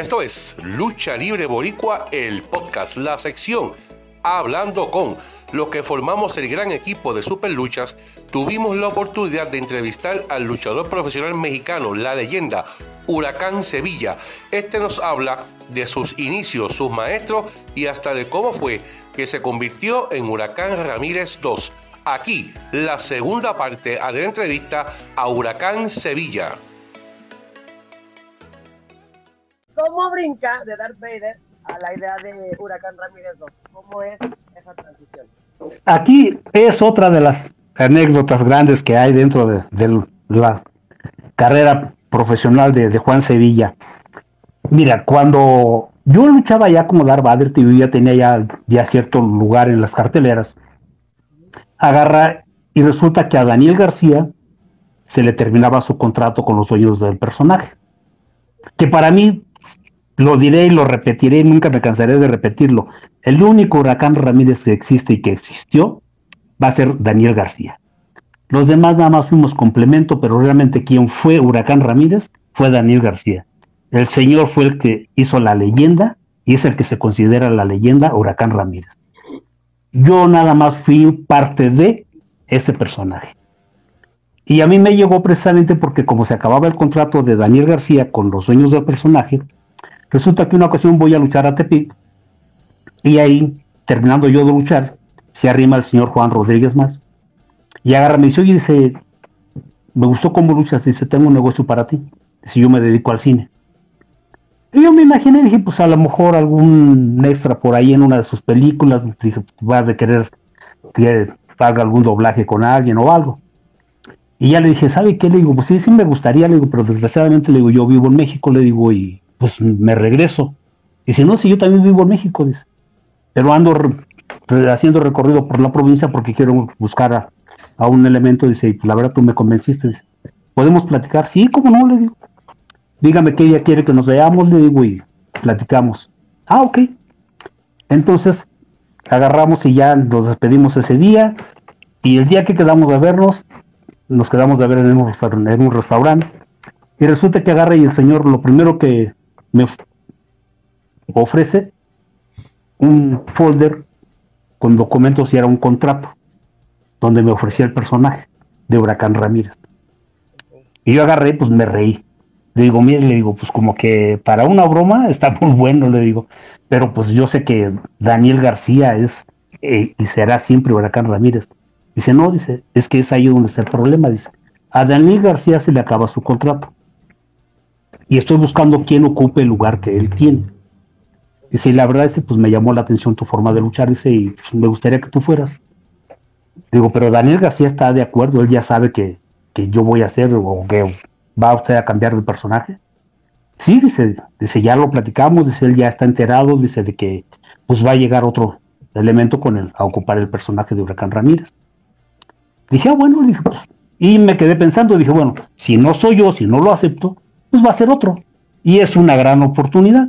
Esto es Lucha Libre Boricua, el podcast, la sección Hablando con los que formamos el gran equipo de Super Luchas, tuvimos la oportunidad de entrevistar al luchador profesional mexicano, la leyenda Huracán Sevilla. Este nos habla de sus inicios, sus maestros y hasta de cómo fue que se convirtió en Huracán Ramírez 2. Aquí, la segunda parte a la entrevista a Huracán Sevilla. ¿Cómo brinca de Darth Vader a la idea de Huracán Ramírez 2? ¿Cómo es esa transición? Aquí es otra de las anécdotas grandes que hay dentro de, la carrera profesional de, Juan Sevilla. Mira, cuando yo luchaba ya como Darth Vader, yo ya tenía ya, ya cierto lugar en las carteleras, agarra y resulta que a Daniel García se le terminaba su contrato con los dueños del personaje. Que para mí, lo diré y lo repetiré y nunca me cansaré de repetirlo. El único huracán Ramírez que existe y que existió va a ser Daniel García. Los demás nada más fuimos complemento, pero realmente quien fue huracán Ramírez fue Daniel García. El señor fue el que hizo la leyenda y es el que se considera la leyenda huracán Ramírez. Yo nada más fui parte de ese personaje. Y a mí me llegó precisamente porque como se acababa el contrato de Daniel García con los dueños del personaje, resulta que una ocasión voy a luchar a Tepic y ahí, terminando yo de luchar, se arrima el señor Juan Rodríguez más y agarra dice, oye, dice, me gustó cómo luchas, dice, tengo un negocio para ti, si yo me dedico al cine. Y yo me imaginé, dije, pues a lo mejor algún extra por ahí en una de sus películas, dije, va a querer que haga algún doblaje con alguien o algo. Y ya le dije, ¿sabe qué? Le digo, pues sí, sí me gustaría, le digo, pero desgraciadamente le digo, yo vivo en México, le digo, y pues me regreso. Dice, no, si yo también vivo en México, dice, pero ando haciendo recorrido por la provincia porque quiero buscar a, un elemento, dice, y pues la verdad tú me convenciste, dice, ¿podemos platicar? Sí, ¿cómo no? Le digo, dígame qué día quiere que nos veamos, le digo, y platicamos. Ah, ok. Entonces, agarramos y ya nos despedimos ese día, y el día que quedamos de vernos, nos quedamos de ver en un, en un restaurante, y resulta que agarra y el señor lo primero que me ofrece un folder con documentos y era un contrato donde me ofrecía el personaje de Huracán Ramírez. Y yo agarré, pues me reí. Le digo, mire, le digo, pues como que para una broma está muy bueno, le digo, pero pues yo sé que Daniel García es eh, y será siempre Huracán Ramírez. Dice, no, dice, es que es ahí donde está el problema, dice. A Daniel García se le acaba su contrato. Y estoy buscando quién ocupe el lugar que él tiene. Dice, y la verdad es pues me llamó la atención tu forma de luchar, dice, y pues, me gustaría que tú fueras. Digo, pero Daniel García está de acuerdo, él ya sabe que, que yo voy a hacer o que va usted a cambiar de personaje. Sí, dice, dice, ya lo platicamos, dice, él ya está enterado, dice, de que pues va a llegar otro elemento con él a ocupar el personaje de Huracán Ramírez. Dije, ah, bueno, dije, pues, y me quedé pensando, dije, bueno, si no soy yo, si no lo acepto, pues va a ser otro. Y es una gran oportunidad,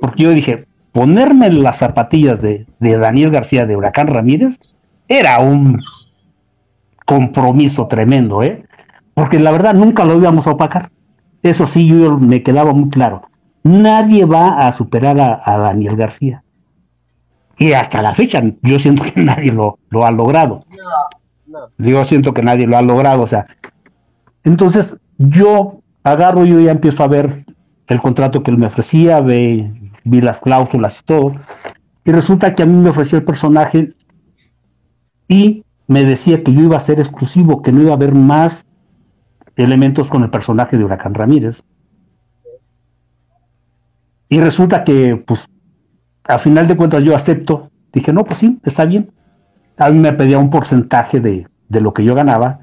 porque yo dije, ponerme las zapatillas de, Daniel García de Huracán Ramírez era un compromiso tremendo, ¿eh? Porque la verdad nunca lo íbamos a opacar. Eso sí, yo me quedaba muy claro. Nadie va a superar a, Daniel García. Y hasta la fecha, yo siento que nadie lo, lo ha logrado. Yo siento que nadie lo ha logrado, o sea. Entonces, yo agarro, yo ya empiezo a ver el contrato que él me ofrecía, ve, vi las cláusulas y todo. Y resulta que a mí me ofreció el personaje y me decía que yo iba a ser exclusivo, que no iba a haber más elementos con el personaje de Huracán Ramírez. Y resulta que, pues, a final de cuentas yo acepto. Dije, no, pues sí, está bien. A mí me pedía un porcentaje de, de lo que yo ganaba.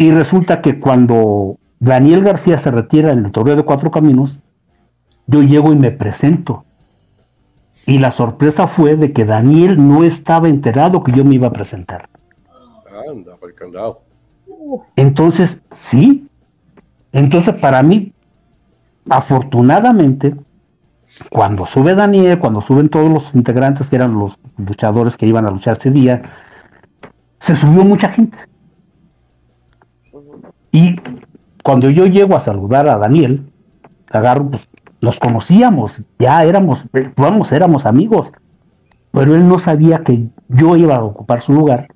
Y resulta que cuando Daniel García se retira en el torneo de Cuatro Caminos, yo llego y me presento. Y la sorpresa fue de que Daniel no estaba enterado que yo me iba a presentar. Anda, Entonces, sí. Entonces, para mí, afortunadamente, cuando sube Daniel, cuando suben todos los integrantes que eran los luchadores que iban a luchar ese día, se subió mucha gente. Y cuando yo llego a saludar a Daniel, agarro, pues nos conocíamos, ya éramos, vamos, éramos amigos, pero él no sabía que yo iba a ocupar su lugar,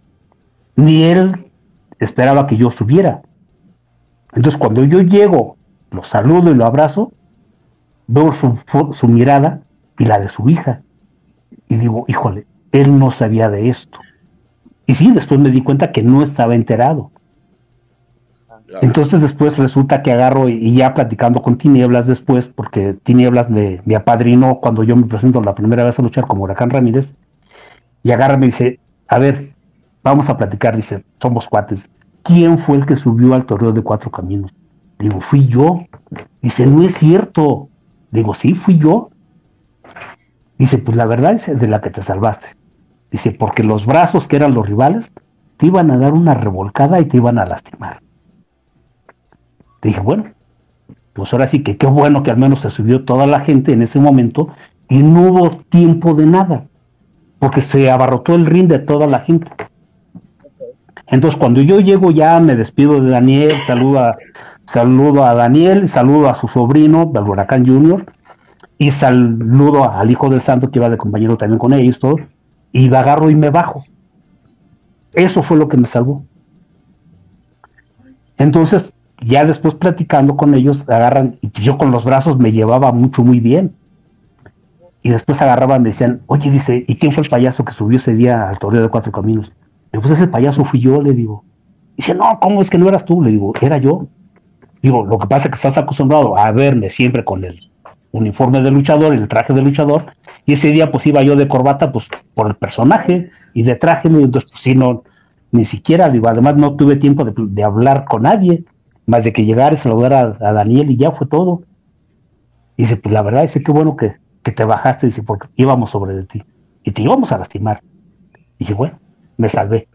ni él esperaba que yo subiera. Entonces cuando yo llego, lo saludo y lo abrazo, veo su, su mirada y la de su hija. Y digo, híjole, él no sabía de esto. Y sí, después me di cuenta que no estaba enterado. Entonces después resulta que agarro y, ya platicando con Tinieblas después, porque Tinieblas me, me, apadrinó cuando yo me presento la primera vez a luchar como Huracán Ramírez, y agarra y me dice, a ver, vamos a platicar, dice, somos cuates. ¿Quién fue el que subió al torneo de cuatro caminos? Digo, fui yo. Dice, no es cierto. Digo, sí, fui yo. Dice, pues la verdad es de la que te salvaste. Dice, porque los brazos que eran los rivales te iban a dar una revolcada y te iban a lastimar. Dije, bueno, pues ahora sí que qué bueno que al menos se subió toda la gente en ese momento y no hubo tiempo de nada, porque se abarrotó el ring de toda la gente. Entonces cuando yo llego ya me despido de Daniel, saludo a, saludo a Daniel, saludo a su sobrino, del Huracán Junior, y saludo al hijo del santo que iba de compañero también con ellos, todo, y me agarro y me bajo. Eso fue lo que me salvó. Entonces, ya después platicando con ellos, agarran, y yo con los brazos me llevaba mucho, muy bien. Y después agarraban, me decían, oye, dice, ¿y quién fue el payaso que subió ese día al torneo de cuatro caminos? Le pues ese payaso fui yo, le digo. Dice, no, ¿cómo es que no eras tú? Le digo, era yo. Digo, lo que pasa es que estás acostumbrado a verme siempre con el uniforme de luchador y el traje de luchador, y ese día pues iba yo de corbata pues por el personaje y de traje, y entonces pues sí, no, ni siquiera, digo, además no tuve tiempo de hablar con nadie, más de que llegar y saludar a, Daniel y ya fue todo. Y dice, pues la verdad que qué bueno que, te bajaste, dice, porque íbamos sobre de ti y te íbamos a lastimar. Y dije, bueno, me salvé.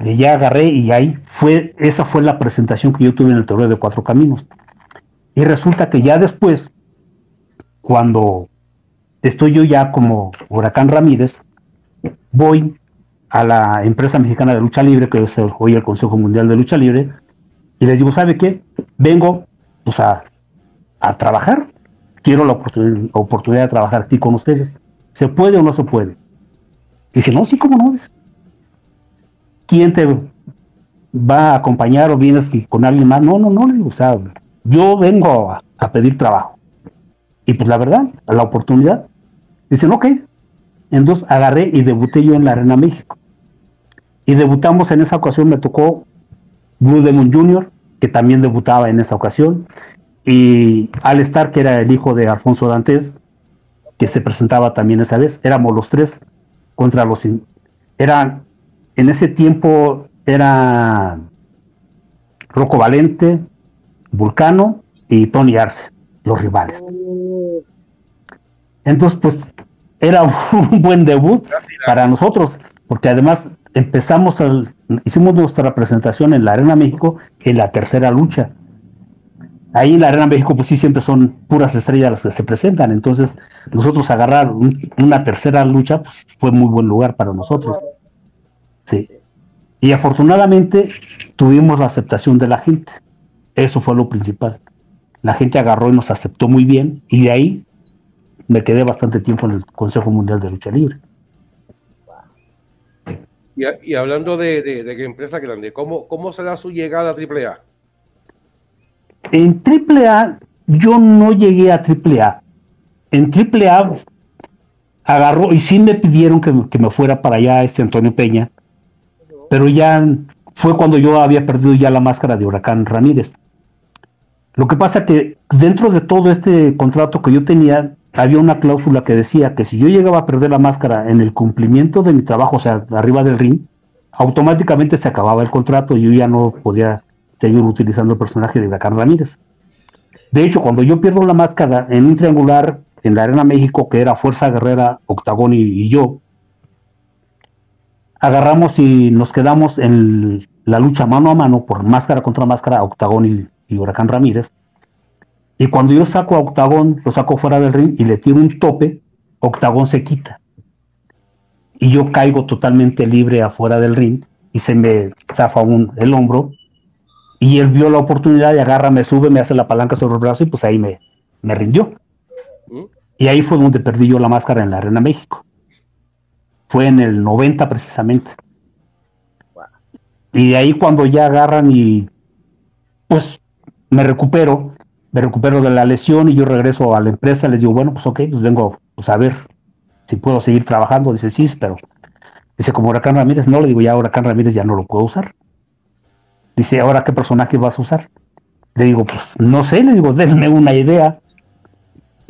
Y ya agarré y ahí fue, esa fue la presentación que yo tuve en el torneo de Cuatro Caminos. Y resulta que ya después, cuando estoy yo ya como Huracán Ramírez, voy a la empresa mexicana de lucha libre, que es hoy el Consejo Mundial de Lucha Libre, y les digo, ¿sabe qué? Vengo pues a, trabajar. Quiero la oportunidad, de trabajar aquí con ustedes. ¿Se puede o no se puede? dice, no, sí, ¿cómo no? ¿Quién te va a acompañar o vienes con alguien más? No, no, no, le o sea, yo vengo a, pedir trabajo. Y pues la verdad, la oportunidad, dicen, ok. Entonces agarré y debuté yo en la Arena México. Y debutamos en esa ocasión, me tocó Blue Demon Jr., que también debutaba en esa ocasión, y Al Star, que era el hijo de Alfonso Dantes, que se presentaba también esa vez. Éramos los tres contra los... Eran, en ese tiempo era Rocco Valente, Vulcano y Tony Arce, los rivales. Entonces, pues era un buen debut para nosotros, porque además empezamos al, hicimos nuestra presentación en la Arena México en la tercera lucha. Ahí en la Arena México, pues sí, siempre son puras estrellas las que se presentan. Entonces, nosotros agarrar una tercera lucha, pues fue muy buen lugar para nosotros. Sí. Y afortunadamente tuvimos la aceptación de la gente. Eso fue lo principal. La gente agarró y nos aceptó muy bien. Y de ahí me quedé bastante tiempo en el Consejo Mundial de Lucha Libre. Y, hablando de, de, empresa grande, ¿cómo, ¿cómo será su llegada a AAA? En AAA yo no llegué a AAA. En AAA agarró y sí me pidieron que, me fuera para allá este Antonio Peña, pero ya fue cuando yo había perdido ya la máscara de Huracán Ramírez. Lo que pasa que dentro de todo este contrato que yo tenía, había una cláusula que decía que si yo llegaba a perder la máscara en el cumplimiento de mi trabajo, o sea, arriba del ring, automáticamente se acababa el contrato y yo ya no podía seguir utilizando el personaje de Huracán Ramírez. De hecho, cuando yo pierdo la máscara en un triangular en la Arena México, que era Fuerza Guerrera, Octagón y, yo, agarramos y nos quedamos en la lucha mano a mano por máscara contra máscara, Octagón y Huracán Ramírez. Y cuando yo saco a Octagón, lo saco fuera del ring y le tiro un tope, Octagón se quita. Y yo caigo totalmente libre afuera del ring y se me zafa un, el hombro Y él vio la oportunidad y agarra, me sube, me hace la palanca sobre el brazo y pues ahí me, me rindió. ¿Mm? Y ahí fue donde perdí yo la máscara en la Arena México. Fue en el 90 precisamente. Y de ahí cuando ya agarran y pues me recupero, me recupero de la lesión y yo regreso a la empresa, les digo, bueno, pues ok, pues vengo pues, a ver si puedo seguir trabajando. Dice, sí, pero dice, como Huracán Ramírez, no, le digo, ya Huracán Ramírez ya no lo puedo usar. Dice, ¿ahora qué personaje vas a usar? Le digo, pues no sé, le digo, denme una idea.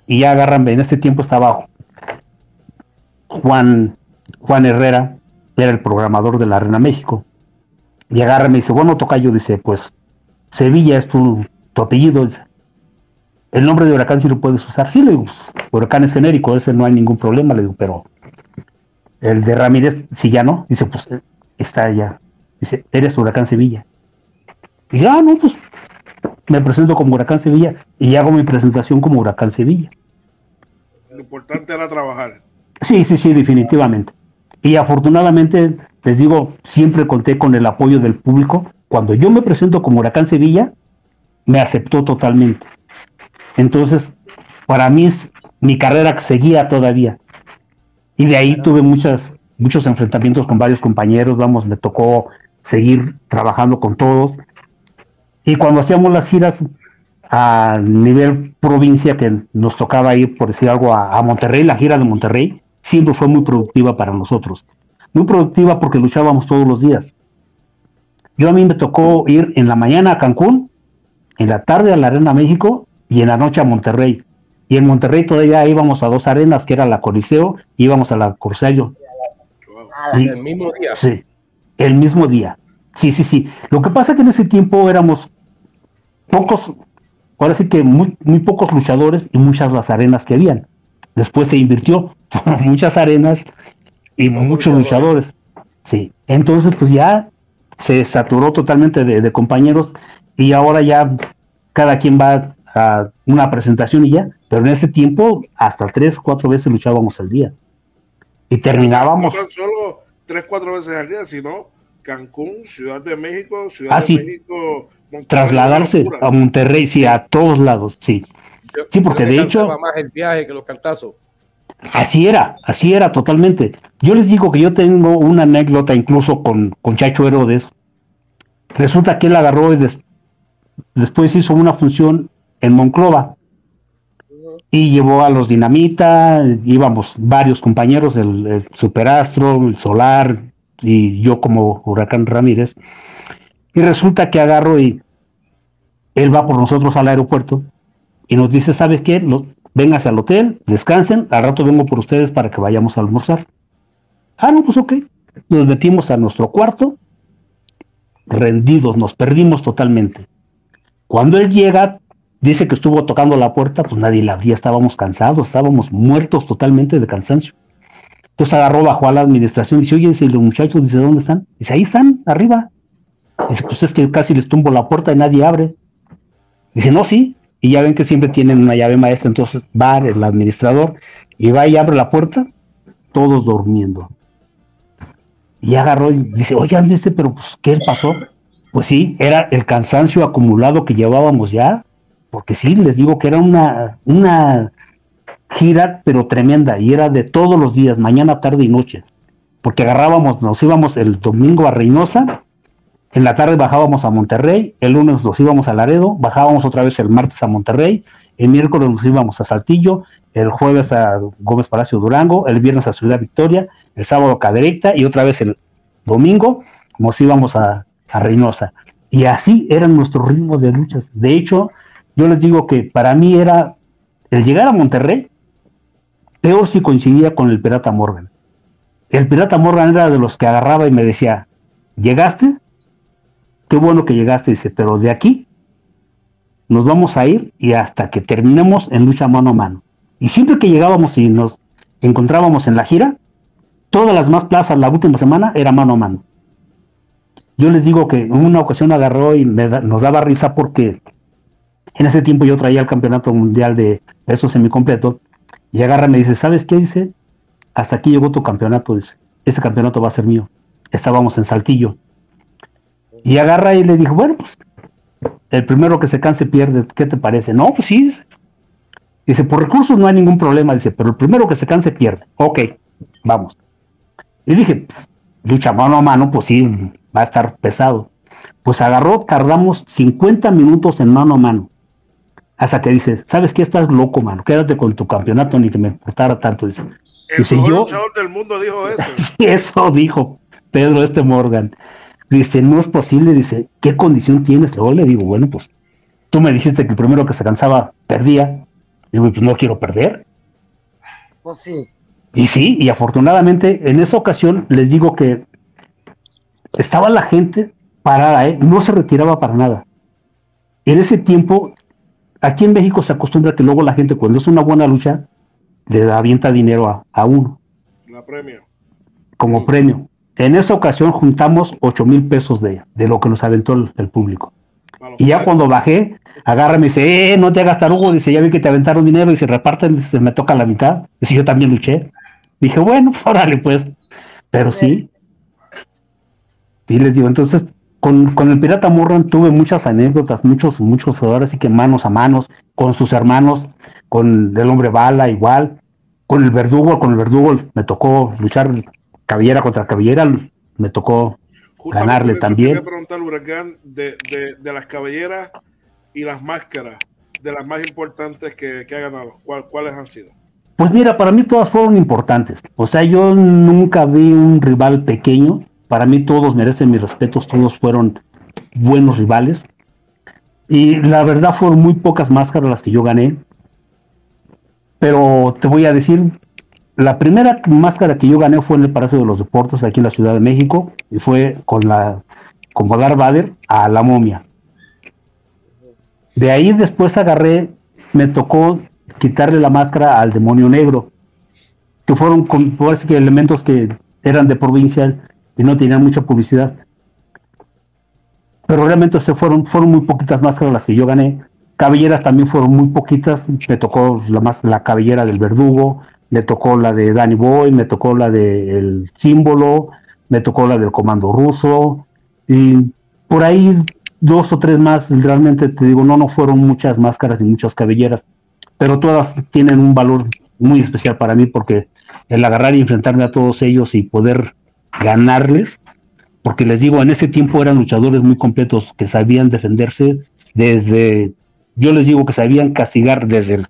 Y ya agárrame, en este tiempo estaba Juan, Juan Herrera, era el programador de la Arena México. Y agarra y dice, bueno, Tocayo, dice, pues Sevilla es tu, apellido. El nombre de huracán sí lo puedes usar. Sí, le digo, huracán es genérico, ese no hay ningún problema, le digo, pero el de Ramírez, si ya no, dice, pues está ya. Dice, eres huracán Sevilla. Y ya, no, pues me presento como huracán Sevilla y hago mi presentación como huracán Sevilla. Lo importante era trabajar. Sí, sí, sí, definitivamente. Y afortunadamente, les digo, siempre conté con el apoyo del público. Cuando yo me presento como Huracán Sevilla, me aceptó totalmente. Entonces, para mí es mi carrera seguía todavía. Y de ahí tuve muchas, muchos enfrentamientos con varios compañeros, vamos, me tocó seguir trabajando con todos. Y cuando hacíamos las giras a nivel provincia, que nos tocaba ir, por decir algo, a Monterrey, la gira de Monterrey, siempre fue muy productiva para nosotros. Muy productiva porque luchábamos todos los días. Yo a mí me tocó ir en la mañana a Cancún, en la tarde a la Arena México y en la noche a Monterrey. Y en Monterrey todavía íbamos a dos arenas, que era la Coliseo, y íbamos a la Corsello. el mismo día. Sí, el mismo día. Sí, sí, sí. Lo que pasa es que en ese tiempo éramos pocos, ahora sí que muy, muy pocos luchadores y muchas las arenas que habían. Después se invirtió, muchas arenas y muchos luchadores. Sí, entonces pues ya se saturó totalmente de, compañeros y ahora ya cada quien va a una presentación y ya, pero en ese tiempo hasta tres, cuatro veces luchábamos al día. Y terminábamos... No solo tres, cuatro veces al día, sino Cancún, Ciudad de México, Ciudad ah, de México... Trasladarse a Monterrey, sí, a todos lados, sí. sí, porque de hecho... Más el viaje que los cantazos. Así era, así era totalmente. Yo les digo que yo tengo una anécdota incluso con, con Chacho Herodes. Resulta que él agarró y después hizo una función en Monclova y llevó a los Dinamita, íbamos varios compañeros, el, Superastro, el Solar y yo como Huracán Ramírez. Y resulta que agarro y él va por nosotros al aeropuerto y nos dice, ¿sabes qué? véngase al hotel, descansen, al rato vengo por ustedes para que vayamos a almorzar. Ah, no, pues ok. Nos metimos a nuestro cuarto, rendidos, nos perdimos totalmente. Cuando él llega, dice que estuvo tocando la puerta, pues nadie la abría, estábamos cansados, estábamos muertos totalmente de cansancio. Entonces agarró, bajó a la administración y dice, oye, si los muchachos, dice, ¿dónde están? Dice, ahí están, arriba. Dice, pues es que casi les tumbo la puerta y nadie abre. Dice, no, sí, y ya ven que siempre tienen una llave maestra, entonces va el administrador y va y abre la puerta, todos durmiendo. Y agarró y dice, oye, dice, pero pues, ¿qué pasó? Pues sí, era el cansancio acumulado que llevábamos ya, porque sí, les digo que era una, una gira, pero tremenda, y era de todos los días, mañana, tarde y noche, porque agarrábamos, nos íbamos el domingo a Reynosa, en la tarde bajábamos a Monterrey, el lunes nos íbamos a Laredo, bajábamos otra vez el martes a Monterrey, el miércoles nos íbamos a Saltillo, el jueves a Gómez Palacio Durango, el viernes a Ciudad Victoria, el sábado a Cadereyta y otra vez el domingo nos íbamos a, a Reynosa. Y así eran nuestros ritmos de luchas. De hecho, yo les digo que para mí era el llegar a Monterrey, peor si coincidía con el Pirata Morgan. El Pirata Morgan era de los que agarraba y me decía, ¿llegaste? qué bueno que llegaste, dice, pero de aquí nos vamos a ir y hasta que terminemos en lucha mano a mano. Y siempre que llegábamos y nos encontrábamos en la gira, todas las más plazas la última semana era mano a mano. Yo les digo que en una ocasión agarró y nos daba risa porque en ese tiempo yo traía el campeonato mundial de peso semicompleto y agarra me dice, ¿sabes qué? Dice, hasta aquí llegó tu campeonato, dice, ese campeonato va a ser mío. Estábamos en Saltillo y agarra y le dijo, bueno, pues el primero que se canse pierde, ¿qué te parece? No, pues sí. Dice, por recursos no hay ningún problema, dice, pero el primero que se canse pierde. Ok, vamos. Y dije, pues, lucha mano a mano, pues sí, va a estar pesado. Pues agarró, tardamos 50 minutos en mano a mano. Hasta que dice, ¿sabes qué? Estás loco, mano. Quédate con tu campeonato, ni que me importara tanto. Dice, el mejor luchador del mundo dijo eso. eso dijo Pedro este Morgan. Dice, no es posible. Dice, ¿qué condición tienes? Luego le digo, bueno, pues tú me dijiste que el primero que se cansaba perdía. Digo, pues no quiero perder. Pues sí. Y sí, y afortunadamente en esa ocasión les digo que estaba la gente parada, ¿eh? no se retiraba para nada. En ese tiempo, aquí en México se acostumbra que luego la gente cuando es una buena lucha, le avienta dinero a, uno. La premio. Como premio. En esa ocasión juntamos 8 mil pesos de, lo que nos aventó el, público. Y ya cuando bajé, agarra y me dice, eh, no te hagas tarugo, dice, ya vi que te aventaron dinero y se reparten, se me toca la mitad. Dice, yo también luché. Dije, bueno, órale pues. Pero sí. Sí, les digo, entonces, con, con el Pirata Morran tuve muchas anécdotas, muchos, muchos, ahora sí que manos a manos, con sus hermanos, con el hombre bala igual, con el verdugo, con el verdugo me tocó luchar cabellera contra cabellera, me tocó ganarle también. Quería preguntar, Huracán, de, de, las cabelleras y las máscaras, de las más importantes que, que ha ganado, ¿cuáles han sido? Pues mira, para mí todas fueron importantes. O sea, yo nunca vi un rival pequeño. Para mí todos merecen mis respetos, todos fueron buenos rivales. Y la verdad fueron muy pocas máscaras las que yo gané. Pero te voy a decir, la primera máscara que yo gané fue en el Palacio de los Deportes aquí en la Ciudad de México y fue con la con Godard Bader a la momia. De ahí después agarré, me tocó quitarle la máscara al demonio negro, que fueron elementos que eran de provincia y no tenían mucha publicidad. Pero realmente se fueron, fueron muy poquitas máscaras las que yo gané. Cabelleras también fueron muy poquitas. Me tocó la, más, la cabellera del verdugo, me tocó la de Danny Boy, me tocó la del símbolo, me tocó la del comando ruso. Y por ahí dos o tres más, realmente te digo, no, no fueron muchas máscaras y muchas cabelleras pero todas tienen un valor muy especial para mí porque el agarrar y enfrentarme a todos ellos y poder ganarles, porque les digo, en ese tiempo eran luchadores muy completos que sabían defenderse desde, yo les digo que sabían castigar desde el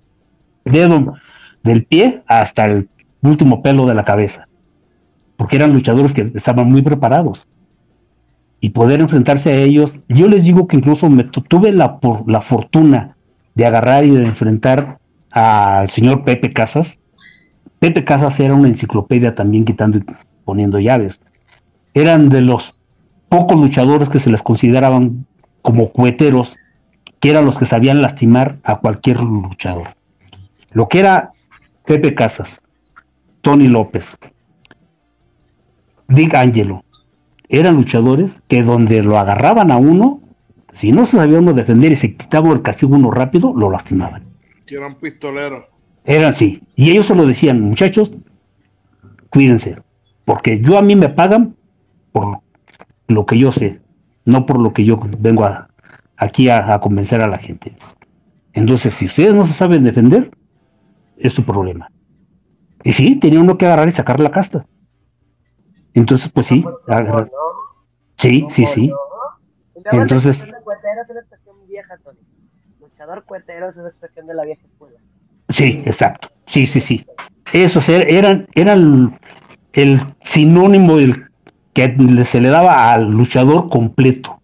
dedo del pie hasta el último pelo de la cabeza, porque eran luchadores que estaban muy preparados. Y poder enfrentarse a ellos, yo les digo que incluso me tuve la, por, la fortuna de agarrar y de enfrentar al señor Pepe Casas. Pepe Casas era una enciclopedia también quitando poniendo llaves. Eran de los pocos luchadores que se les consideraban como cueteros, que eran los que sabían lastimar a cualquier luchador. Lo que era Pepe Casas, Tony López, Dick Angelo, eran luchadores que donde lo agarraban a uno, si no se sabía uno defender y se quitaba el castigo uno rápido, lo lastimaban. eran pistoleros. Eran sí. Y ellos se lo decían, muchachos, cuídense. Porque yo a mí me pagan por lo que yo sé, no por lo que yo vengo a, aquí a, convencer a la gente. Entonces, si ustedes no se saben defender, es su problema. Y sí, tenía uno que agarrar y sacar la casta. Entonces, pues sí, agarrar. Sí, sí, sí. Entonces. Cuetero es una expresión vieja, Tony. Luchador cuetero es una expresión de la vieja escuela. Sí, exacto. Sí, sí, sí. Esos er, eran, eran el sinónimo del que se le daba al luchador completo.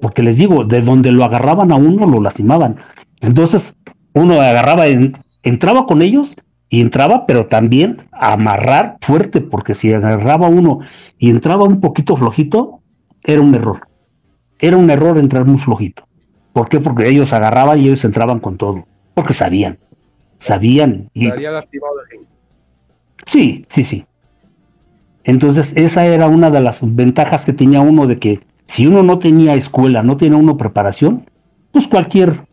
Porque les digo, de donde lo agarraban a uno lo lastimaban. Entonces, uno agarraba, entraba con ellos y entraba, pero también a amarrar fuerte, porque si agarraba uno y entraba un poquito flojito, era un error era un error entrar muy flojito. ¿Por qué? Porque ellos agarraban y ellos entraban con todo. Porque sabían. Sabían. Y... Sí, sí, sí. Entonces, esa era una de las ventajas que tenía uno de que si uno no tenía escuela, no tenía uno preparación, pues cualquier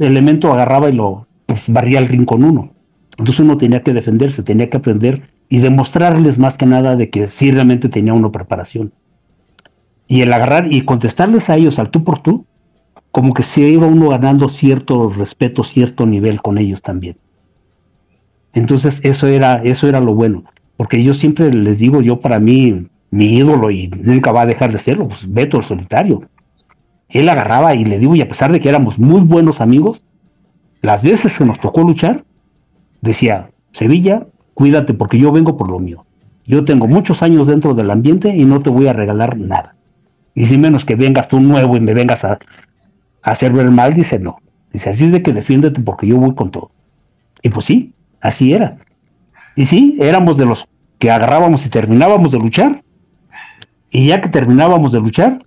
elemento agarraba y lo pues, barría el rincón uno. Entonces uno tenía que defenderse, tenía que aprender y demostrarles más que nada de que sí realmente tenía uno preparación. Y el agarrar y contestarles a ellos al tú por tú, como que se iba uno ganando cierto respeto, cierto nivel con ellos también. Entonces eso era, eso era lo bueno, porque yo siempre les digo, yo para mí, mi ídolo y nunca va a dejar de serlo, pues Beto el solitario. Él agarraba y le digo, y a pesar de que éramos muy buenos amigos, las veces que nos tocó luchar, decía, Sevilla, cuídate porque yo vengo por lo mío. Yo tengo muchos años dentro del ambiente y no te voy a regalar nada. Y si menos que vengas tú nuevo y me vengas a, hacer ver mal, dice no. Dice, así es de que defiéndete porque yo voy con todo. Y pues sí, así era. Y sí, éramos de los que agarrábamos y terminábamos de luchar. Y ya que terminábamos de luchar,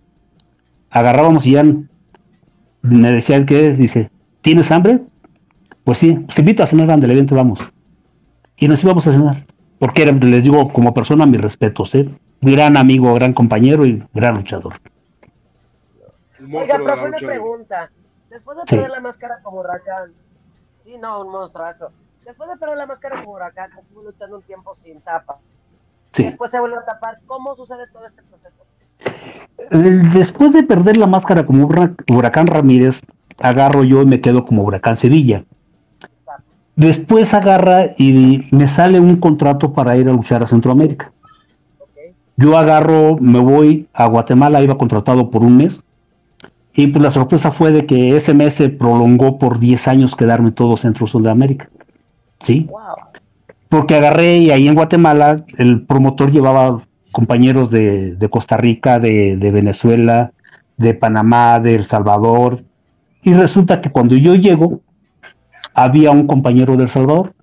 agarrábamos y ya me decían que, dice, ¿tienes hambre? Pues sí, pues invito a cenar, ande, evento vamos. Y nos íbamos a cenar. Porque les digo, como persona, mis respetos, ¿eh? Gran amigo, gran compañero y gran luchador. Oiga, pero una pregunta. Después de perder la máscara como huracán, sí, no, un monstruazo. Después de perder la máscara como huracán, estuvo luchando un tiempo sin tapa. Sí. Después se vuelve a tapar. ¿Cómo sucede todo este proceso? Después de perder la máscara como huracán Ramírez, agarro yo y me quedo como huracán Sevilla. Después agarra y me sale un contrato para ir a luchar a Centroamérica. Yo agarro, me voy a Guatemala, iba contratado por un mes. Y pues la sorpresa fue de que ese mes se prolongó por 10 años quedarme todo Centro Sudamérica. ¿Sí? Porque agarré y ahí en Guatemala el promotor llevaba compañeros de, Costa Rica, de, de, Venezuela, de Panamá, de El Salvador. Y resulta que cuando yo llego, había un compañero de El Salvador.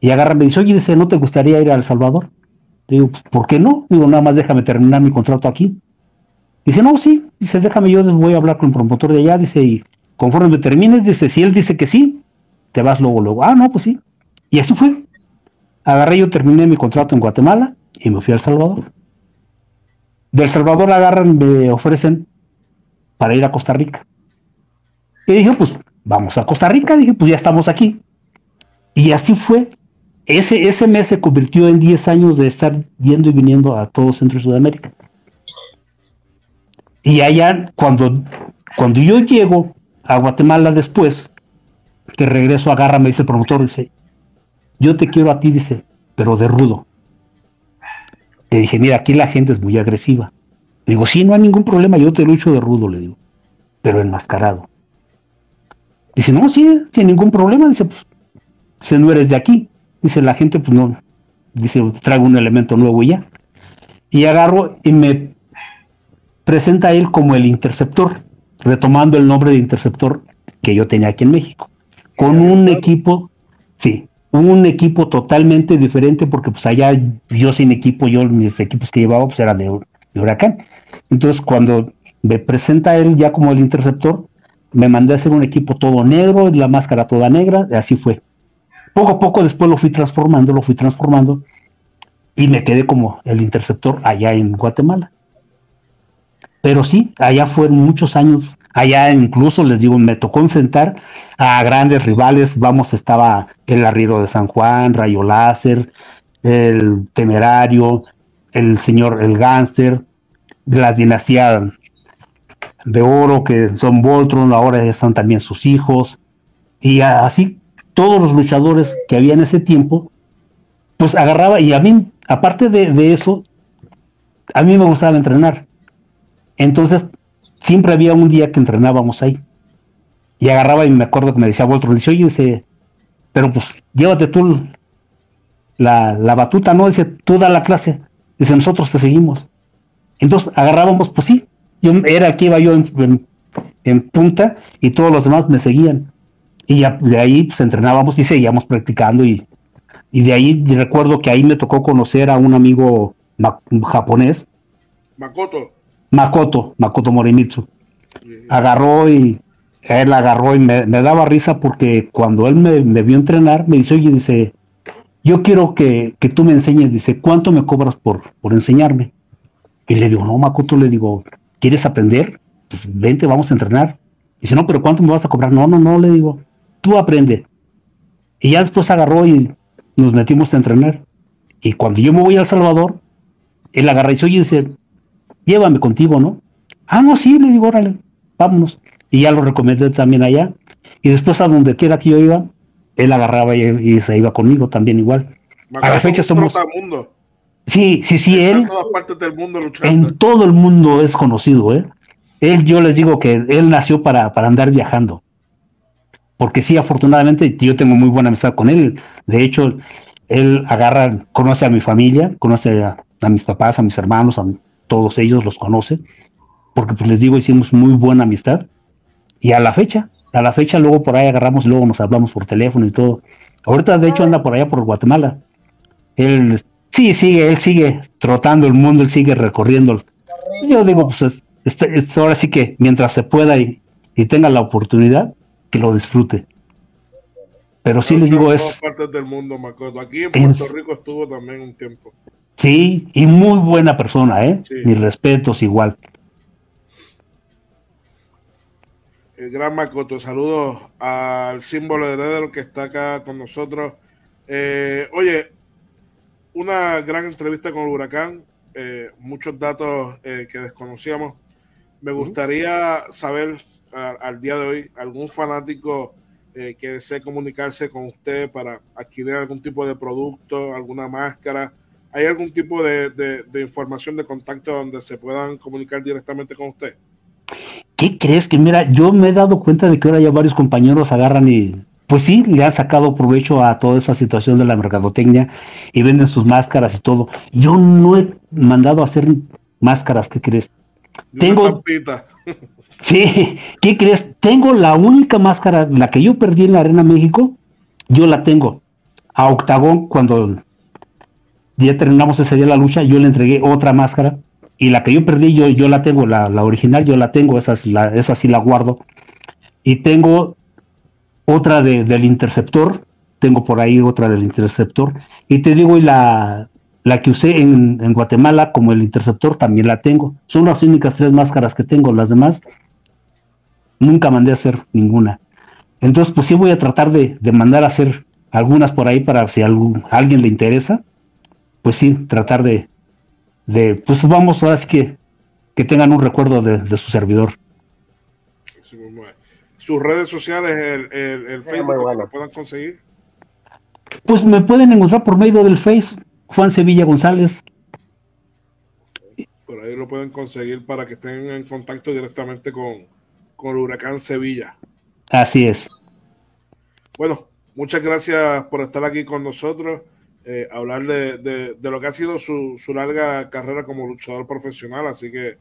Y agarra me dice, oye, dice, ¿no te gustaría ir a El Salvador? Digo, pues, ¿por qué no? Digo, nada más déjame terminar mi contrato aquí. Dice, no, sí, dice, déjame, yo voy a hablar con el promotor de allá, dice, y conforme me termines, dice, si él dice que sí, te vas luego, luego. Ah, no, pues sí. Y así fue. Agarré, yo terminé mi contrato en Guatemala y me fui a El Salvador. De El Salvador agarran, me ofrecen para ir a Costa Rica. Y dije, pues vamos a Costa Rica, dije, pues ya estamos aquí. Y así fue. Ese, ese mes se convirtió en 10 años de estar yendo y viniendo a todo Centro y Sudamérica. Y allá, cuando, cuando yo llego a Guatemala después, que regreso, agarra, me dice el promotor, dice, yo te quiero a ti, dice, pero de rudo. Le dije, mira, aquí la gente es muy agresiva. Le digo, sí, no hay ningún problema, yo te lucho de rudo, le digo, pero enmascarado. Dice, no, sí, sin ningún problema. Dice, pues, si no eres de aquí. Dice, la gente, pues no. Dice, traigo un elemento nuevo y ya. Y agarro y me presenta a él como el interceptor, retomando el nombre de interceptor que yo tenía aquí en México. Con un equipo, sí, un equipo totalmente diferente, porque pues allá yo sin equipo, yo mis equipos que llevaba pues eran de, de huracán. Entonces cuando me presenta él ya como el interceptor, me mandé a hacer un equipo todo negro, la máscara toda negra, y así fue. Poco a poco después lo fui transformando, lo fui transformando, y me quedé como el interceptor allá en Guatemala. Pero sí, allá fueron muchos años, allá incluso les digo, me tocó enfrentar a grandes rivales, vamos, estaba el Arriero de San Juan, Rayo Láser, el Temerario, el señor El Gánster, la dinastía de oro que son Voltron, ahora están también sus hijos, y así todos los luchadores que había en ese tiempo, pues agarraba, y a mí, aparte de, eso, a mí me gustaba entrenar. Entonces, siempre había un día que entrenábamos ahí. Y agarraba y me acuerdo que me decía Voltron, dice, oye, dice, pero pues llévate tú la, la batuta, ¿no? Dice, tú da la clase. Dice, nosotros te seguimos. Entonces agarrábamos, pues sí, yo era aquí iba yo en, punta y todos los demás me seguían. Y ya de ahí pues entrenábamos y seguíamos practicando y, y de ahí recuerdo que ahí me tocó conocer a un amigo japonés. Makoto. Makoto, Makoto Morimitsu. Agarró y él agarró y me, daba risa porque cuando él me, vio entrenar, me dice, oye, dice, yo quiero que, que, tú me enseñes, dice, ¿cuánto me cobras por, por enseñarme? Y le digo, no, Makoto, le digo, ¿quieres aprender? Pues vente, vamos a entrenar. Dice, no, pero ¿cuánto me vas a cobrar? No, no, no, le digo, tú aprende. Y ya después agarró y nos metimos a entrenar. Y cuando yo me voy a El Salvador, él agarra y dice, oye, dice, llévame contigo, ¿no? Ah, no, sí, le digo, órale, vámonos. Y ya lo recomendé también allá. Y después a donde quiera que yo iba, él agarraba y, se iba conmigo también igual. a la fecha somos... Mundo. Sí, sí, sí, él. En todas partes del mundo luchando. En todo el mundo es conocido, ¿eh? Él, yo les digo que él nació para, para andar viajando. Porque sí, afortunadamente, yo tengo muy buena amistad con él. De hecho, él agarra, conoce a mi familia, conoce a, mis papás, a mis hermanos, a todos ellos los conoce. Porque pues les digo, hicimos muy buena amistad. Y a la fecha, a la fecha luego por ahí agarramos y luego nos hablamos por teléfono y todo. Ahorita de hecho anda por allá por Guatemala. Él sí sigue, él sigue trotando el mundo, él sigue recorriendo. Yo digo, pues este, ahora sí que mientras se pueda y, tenga la oportunidad, que lo disfrute. Pero sí les digo es... partes del mundo, Aquí en Puerto Rico estuvo también un tiempo. Sí, y muy buena persona, ¿eh? Mis respetos igual. El gran Makoto, saludos al símbolo de heredero que está acá con nosotros. Eh, oye, una gran entrevista con el huracán, eh, muchos datos eh, que desconocíamos. Me gustaría saber al día de hoy algún fanático que desee comunicarse con usted para adquirir algún tipo de producto, alguna máscara. ¿Hay algún tipo de información de contacto donde se puedan comunicar directamente con usted? ¿Qué crees que mira, yo me he dado cuenta de que ahora ya varios compañeros agarran y pues sí, le han sacado provecho a toda esa situación de la mercadotecnia y venden sus máscaras y todo. Yo no he mandado a hacer máscaras, ¿qué crees? Tengo Sí, ¿qué crees? Tengo la única máscara, la que yo perdí en la Arena México, yo la tengo. A Octagón, cuando ya terminamos ese día la lucha, yo le entregué otra máscara y la que yo perdí, yo, yo la tengo, la, original yo la tengo, esa, la, esa sí la guardo. Y tengo otra del interceptor, tengo por ahí otra del interceptor. Y te digo, y la, la que usé en, en, Guatemala como el interceptor también la tengo. Son las únicas tres máscaras que tengo, las demás nunca mandé a hacer ninguna. Entonces, pues sí voy a tratar de, de mandar a hacer algunas por ahí para si a alguien le interesa, pues sí, tratar de, de, pues vamos, ahora sí que, que tengan un recuerdo de, su servidor. Sus redes sociales, el, el, Facebook, que puedan conseguir. Pues me pueden encontrar por medio del Face, Juan Sevilla González. Por ahí lo pueden conseguir para que estén en contacto directamente con, con el huracán Sevilla. Así es. Bueno, muchas gracias por estar aquí con nosotros. Eh, hablar de, de, lo que ha sido su, su, larga carrera como luchador profesional. Así que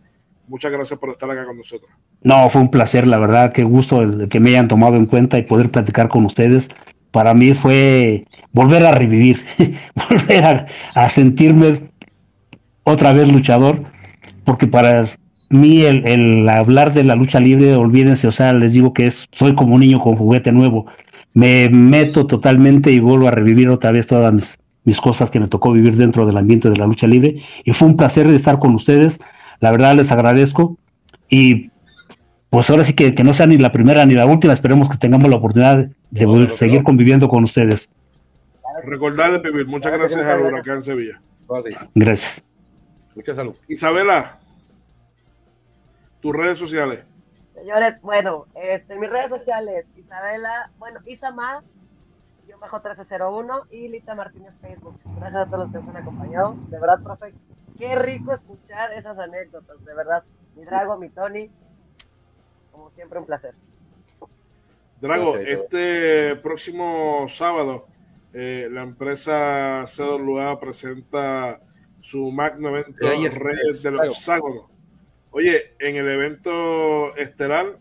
muchas gracias por estar acá con nosotros. No, fue un placer, la verdad, qué gusto el, que me hayan tomado en cuenta y poder platicar con ustedes. Para mí fue volver a revivir, volver a, sentirme otra vez luchador, porque para mí el, el, hablar de la lucha libre, olvídense, o sea, les digo que es, soy como un niño con juguete nuevo. Me meto totalmente y vuelvo a revivir otra vez todas mis, mis cosas que me tocó vivir dentro del ambiente de la lucha libre. Y fue un placer estar con ustedes. La verdad les agradezco. Y pues ahora sí que, que no sea ni la primera ni la última. Esperemos que tengamos la oportunidad de seguir conviviendo con ustedes. Recordarles, vivir. Muchas gracias a Huracán Sevilla. Gracias. Mucha salud. Isabela, tus redes sociales. Señores, bueno, este, mis redes sociales, Isabela, bueno, Isama, bajo 1301 y Lita Martínez Facebook. Gracias a todos los que nos han acompañado. De verdad, profe, qué rico escuchar esas anécdotas. De verdad, mi Drago, mi Tony, como siempre, un placer. Drago, este próximo sábado, eh, la empresa CWA presenta su magno evento Reyes del Hexágono. Oye, en el evento estelar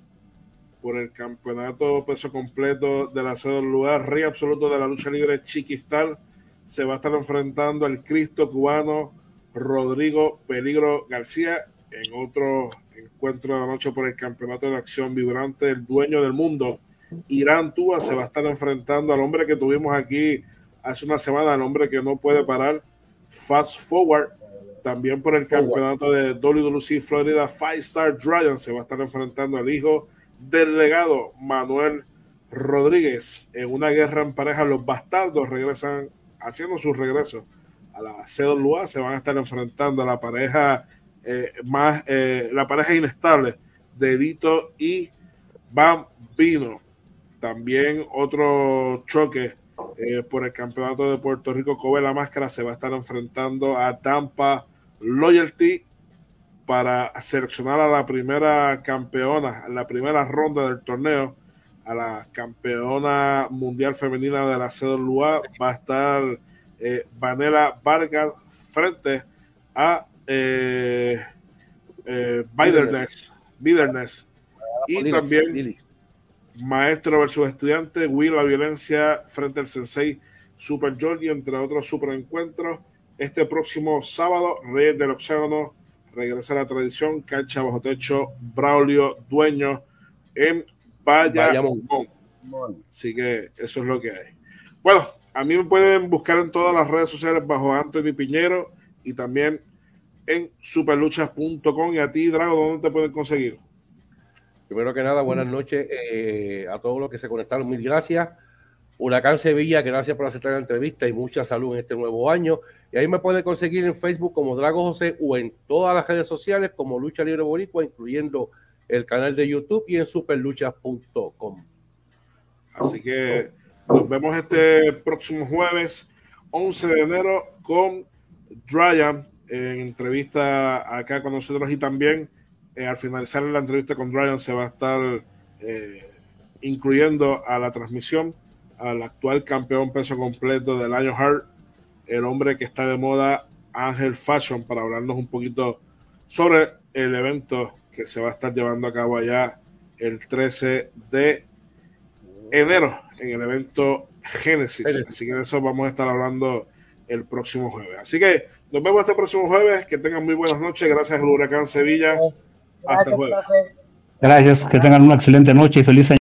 por el campeonato peso completo de la del lugar, rey absoluto de la lucha libre Chiquistal, se va a estar enfrentando al Cristo cubano Rodrigo Peligro García en otro encuentro de la noche por el campeonato de acción vibrante, el dueño del mundo, Irán Túa, se va a estar enfrentando al hombre que tuvimos aquí hace una semana, al hombre que no puede parar, Fast Forward, también por el campeonato de WWC Florida, Five Star Dragon, se va a estar enfrentando al hijo del legado Manuel Rodríguez. En una guerra en pareja, los bastardos regresan haciendo su regreso a la CWA. Se van a estar enfrentando a la pareja eh, más eh, la pareja inestable de Dito y Bambino. También otro choque eh, por el campeonato de Puerto Rico. Kobe La Máscara se va a estar enfrentando a Tampa Loyalty para seleccionar a la primera campeona, en la primera ronda del torneo, a la campeona mundial femenina de la CWA. Va a estar eh, Vanela Vargas frente a eh, eh Y también Maestro versus Estudiante, Will la Violencia frente al Sensei Super Jordi, entre otros super encuentros. Este próximo sábado, Reyes del Océano regresa a la tradición, cancha bajo techo, Braulio Dueño en Bayamón. Así que eso es lo que hay. Bueno, a mí me pueden buscar en todas las redes sociales bajo Anthony Piñero y también en superluchas.com. Y a ti, Drago, ¿dónde te pueden conseguir? Primero que nada, buenas noches eh, a todos los que se conectaron. Mil gracias. Huracán Sevilla, gracias por aceptar la entrevista y mucha salud en este nuevo año. Y ahí me pueden conseguir en Facebook como Drago José o en todas las redes sociales como Lucha Libre Boricua, incluyendo el canal de YouTube y en superluchas.com. Así que nos vemos este próximo jueves, 11 de enero, con Dryan en entrevista acá con nosotros y también eh, al finalizar la entrevista con Dryan se va a estar eh, incluyendo a la transmisión al actual campeón peso completo del año Hard, el hombre que está de moda, Ángel Fashion, para hablarnos un poquito sobre el evento que se va a estar llevando a cabo allá el 13 de enero en el evento Génesis. Así que de eso vamos a estar hablando el próximo jueves. Así que nos vemos este próximo jueves. Que tengan muy buenas noches. Gracias al Huracán Sevilla. Hasta el jueves. Gracias. Que tengan una excelente noche y feliz año.